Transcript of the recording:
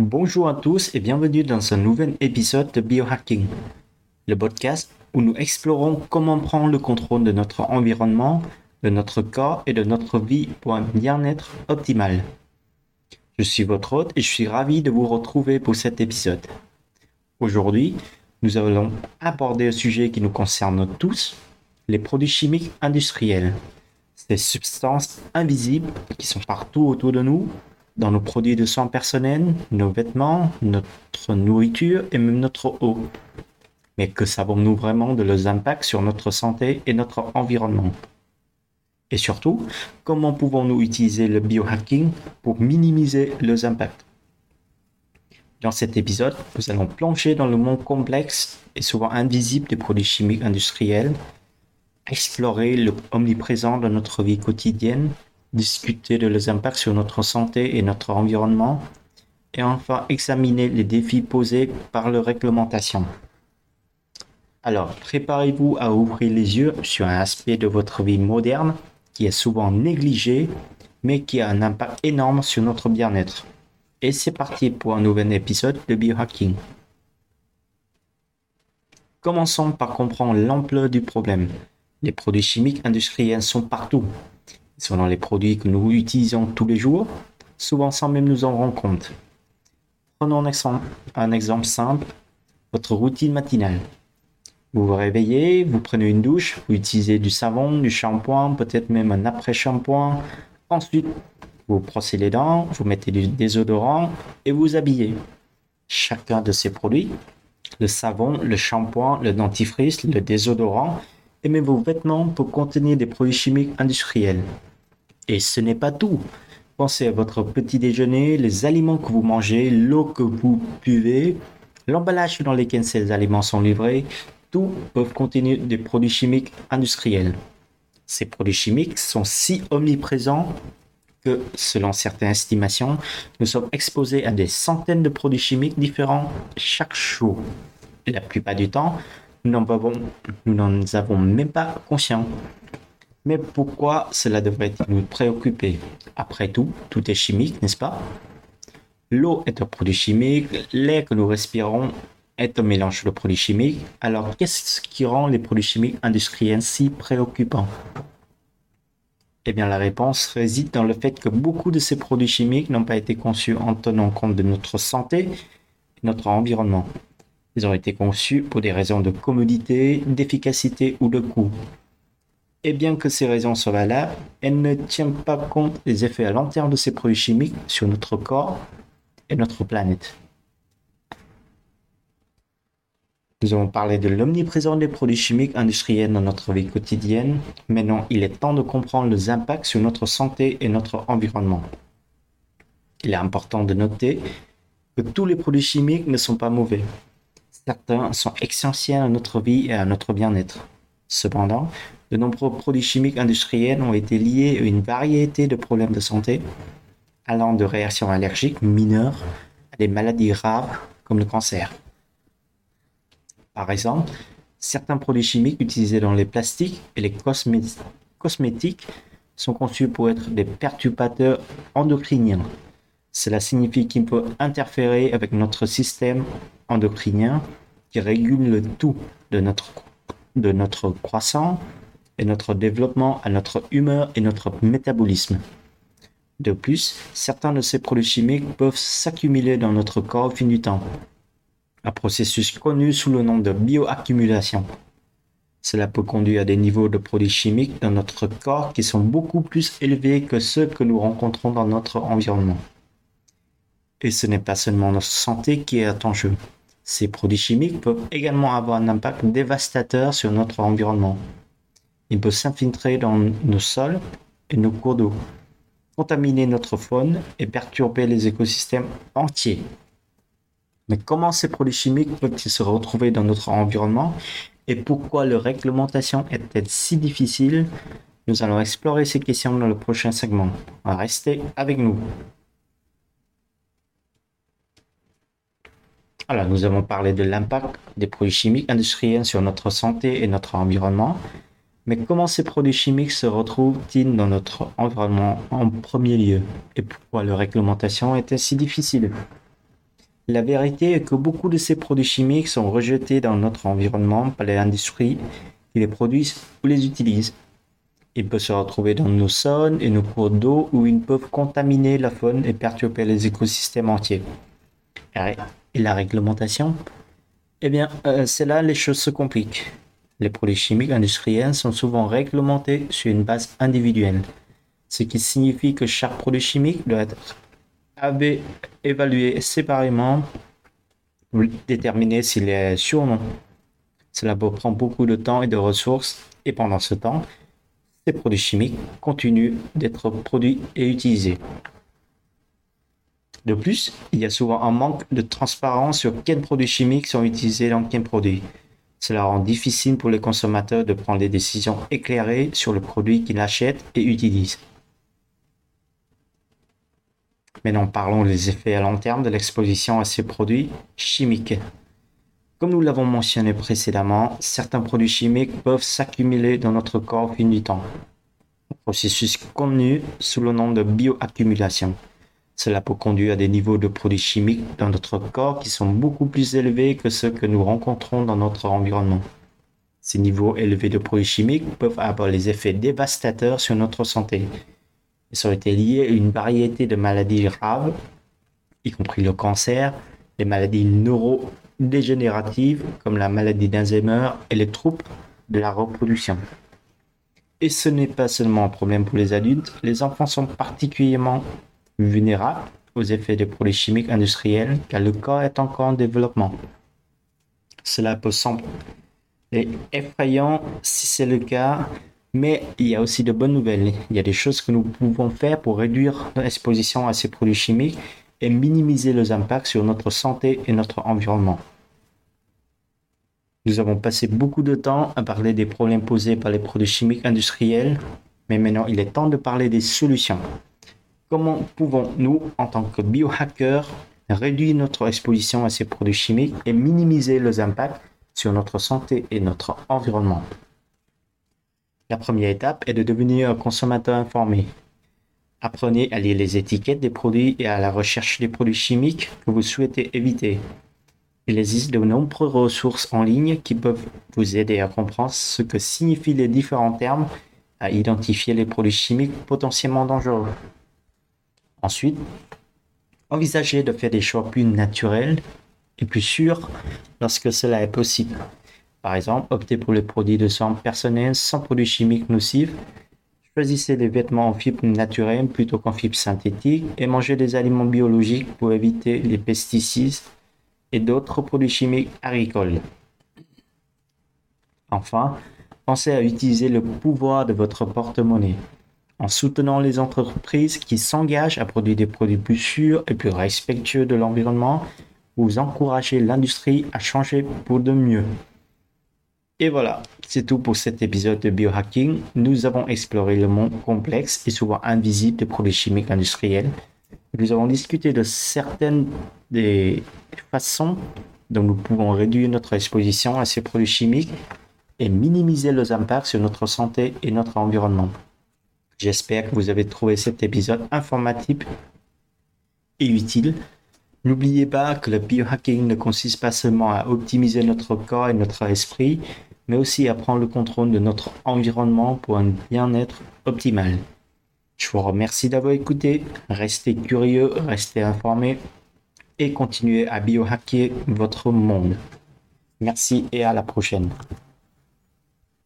Bonjour à tous et bienvenue dans un nouvel épisode de Biohacking, le podcast où nous explorons comment prendre le contrôle de notre environnement, de notre corps et de notre vie pour un bien-être optimal. Je suis votre hôte et je suis ravi de vous retrouver pour cet épisode. Aujourd'hui, nous allons aborder un sujet qui nous concerne tous, les produits chimiques industriels. Ces substances invisibles qui sont partout autour de nous, dans nos produits de soins personnels, nos vêtements, notre nourriture et même notre eau. Mais que savons-nous vraiment de leurs impacts sur notre santé et notre environnement? Et surtout, comment pouvons-nous utiliser le biohacking pour minimiser leurs impacts? Dans cet épisode, nous allons plonger dans le monde complexe et souvent invisible des produits chimiques industriels, explorer le omniprésent de notre vie quotidienne, discuter de leurs impacts sur notre santé et notre environnement, et enfin examiner les défis posés par leur réglementation. Alors, préparez-vous à ouvrir les yeux sur un aspect de votre vie moderne qui est souvent négligé, mais qui a un impact énorme sur notre bien-être. Et c'est parti pour un nouvel épisode de biohacking. Commençons par comprendre l'ampleur du problème. Les produits chimiques industriels sont partout. Dans les produits que nous utilisons tous les jours, souvent sans même nous en rendre compte. Prenons un exemple, un exemple simple, votre routine matinale. Vous vous réveillez, vous prenez une douche, vous utilisez du savon, du shampoing, peut-être même un après-shampoing. Ensuite, vous brossez les dents, vous mettez du désodorant et vous habillez. Chacun de ces produits, le savon, le shampoing, le dentifrice, le désodorant et même vos vêtements pour contenir des produits chimiques industriels. Et ce n'est pas tout. Pensez à votre petit déjeuner, les aliments que vous mangez, l'eau que vous buvez, l'emballage dans lequel ces aliments sont livrés, tout peuvent contenir des produits chimiques industriels. Ces produits chimiques sont si omniprésents que, selon certaines estimations, nous sommes exposés à des centaines de produits chimiques différents chaque jour. la plupart du temps, nous n'en avons, même pas conscience. Mais pourquoi cela devrait nous préoccuper? Après tout, tout est chimique, n'est-ce pas? L'eau est un produit chimique, l'air que nous respirons est un mélange de produits chimiques. Alors, qu'est-ce qui rend les produits chimiques industriels si préoccupants? Eh bien, la réponse réside dans le fait que beaucoup de ces produits chimiques n'ont pas été conçus en tenant compte de notre santé et notre environnement. Ils ont été conçus pour des raisons de commodité, d'efficacité ou de coût. Et bien que ces raisons soient valables, elles ne tiennent pas compte des effets à long terme de ces produits chimiques sur notre corps et notre planète. Nous avons parlé de l'omniprésence des produits chimiques industriels dans notre vie quotidienne. Maintenant, il est temps de comprendre les impacts sur notre santé et notre environnement. Il est important de noter que tous les produits chimiques ne sont pas mauvais. Certains sont essentiels à notre vie et à notre bien-être. Cependant, de nombreux produits chimiques industriels ont été liés à une variété de problèmes de santé, allant de réactions allergiques mineures à des maladies graves comme le cancer. Par exemple, certains produits chimiques utilisés dans les plastiques et les cosmétiques sont conçus pour être des perturbateurs endocriniens. Cela signifie qu'ils peuvent interférer avec notre système endocrinien qui régule le tout de notre, de notre croissance notre développement à notre humeur et notre métabolisme. De plus, certains de ces produits chimiques peuvent s'accumuler dans notre corps au fil du temps, un processus connu sous le nom de bioaccumulation. Cela peut conduire à des niveaux de produits chimiques dans notre corps qui sont beaucoup plus élevés que ceux que nous rencontrons dans notre environnement. Et ce n'est pas seulement notre santé qui est en jeu. Ces produits chimiques peuvent également avoir un impact dévastateur sur notre environnement. Ils peuvent s'infiltrer dans nos sols et nos cours d'eau, contaminer notre faune et perturber les écosystèmes entiers. Mais comment ces produits chimiques peuvent-ils se retrouver dans notre environnement et pourquoi leur réglementation est-elle si difficile? Nous allons explorer ces questions dans le prochain segment. Restez avec nous. Alors, nous avons parlé de l'impact des produits chimiques industriels sur notre santé et notre environnement. Mais comment ces produits chimiques se retrouvent-ils dans notre environnement en premier lieu? Et pourquoi leur réglementation est-elle si difficile? La vérité est que beaucoup de ces produits chimiques sont rejetés dans notre environnement par les industries qui les produisent ou les utilisent. Ils peuvent se retrouver dans nos sols et nos cours d'eau où ils peuvent contaminer la faune et perturber les écosystèmes entiers. Et la réglementation? Eh bien, euh, c'est là les choses se compliquent. Les produits chimiques industriels sont souvent réglementés sur une base individuelle, ce qui signifie que chaque produit chimique doit être évalué séparément pour déterminer s'il est sûr ou non. Cela prendre beaucoup de temps et de ressources, et pendant ce temps, ces produits chimiques continuent d'être produits et utilisés. De plus, il y a souvent un manque de transparence sur quels produits chimiques sont utilisés dans quel produit. Cela rend difficile pour les consommateurs de prendre des décisions éclairées sur le produit qu'ils achètent et utilisent. Maintenant, parlons des effets à long terme de l'exposition à ces produits chimiques. Comme nous l'avons mentionné précédemment, certains produits chimiques peuvent s'accumuler dans notre corps au fil du temps. Un processus connu sous le nom de bioaccumulation. Cela peut conduire à des niveaux de produits chimiques dans notre corps qui sont beaucoup plus élevés que ceux que nous rencontrons dans notre environnement. Ces niveaux élevés de produits chimiques peuvent avoir des effets dévastateurs sur notre santé. Ils ont été liés à une variété de maladies graves, y compris le cancer, les maladies neurodégénératives comme la maladie d'Alzheimer et les troubles de la reproduction. Et ce n'est pas seulement un problème pour les adultes, les enfants sont particulièrement vulnérables aux effets des produits chimiques industriels car le corps est encore en développement. Cela peut sembler effrayant si c'est le cas, mais il y a aussi de bonnes nouvelles. Il y a des choses que nous pouvons faire pour réduire l'exposition à ces produits chimiques et minimiser les impacts sur notre santé et notre environnement. Nous avons passé beaucoup de temps à parler des problèmes posés par les produits chimiques industriels, mais maintenant il est temps de parler des solutions. Comment pouvons-nous, en tant que biohackers, réduire notre exposition à ces produits chimiques et minimiser les impacts sur notre santé et notre environnement? La première étape est de devenir un consommateur informé. Apprenez à lire les étiquettes des produits et à la recherche des produits chimiques que vous souhaitez éviter. Il existe de nombreuses ressources en ligne qui peuvent vous aider à comprendre ce que signifient les différents termes, à identifier les produits chimiques potentiellement dangereux. Ensuite, envisagez de faire des choix plus naturels et plus sûrs lorsque cela est possible. Par exemple, optez pour les produits de soins personnels sans produits chimiques nocifs. Choisissez des vêtements en fibres naturelles plutôt qu'en fibres synthétiques et mangez des aliments biologiques pour éviter les pesticides et d'autres produits chimiques agricoles. Enfin, pensez à utiliser le pouvoir de votre porte-monnaie en soutenant les entreprises qui s'engagent à produire des produits plus sûrs et plus respectueux de l'environnement, vous encouragez l'industrie à changer pour de mieux. Et voilà, c'est tout pour cet épisode de biohacking. Nous avons exploré le monde complexe et souvent invisible des produits chimiques industriels. Nous avons discuté de certaines des façons dont nous pouvons réduire notre exposition à ces produits chimiques et minimiser leurs impacts sur notre santé et notre environnement. J'espère que vous avez trouvé cet épisode informatif et utile. N'oubliez pas que le biohacking ne consiste pas seulement à optimiser notre corps et notre esprit, mais aussi à prendre le contrôle de notre environnement pour un bien-être optimal. Je vous remercie d'avoir écouté. Restez curieux, restez informés et continuez à biohacker votre monde. Merci et à la prochaine.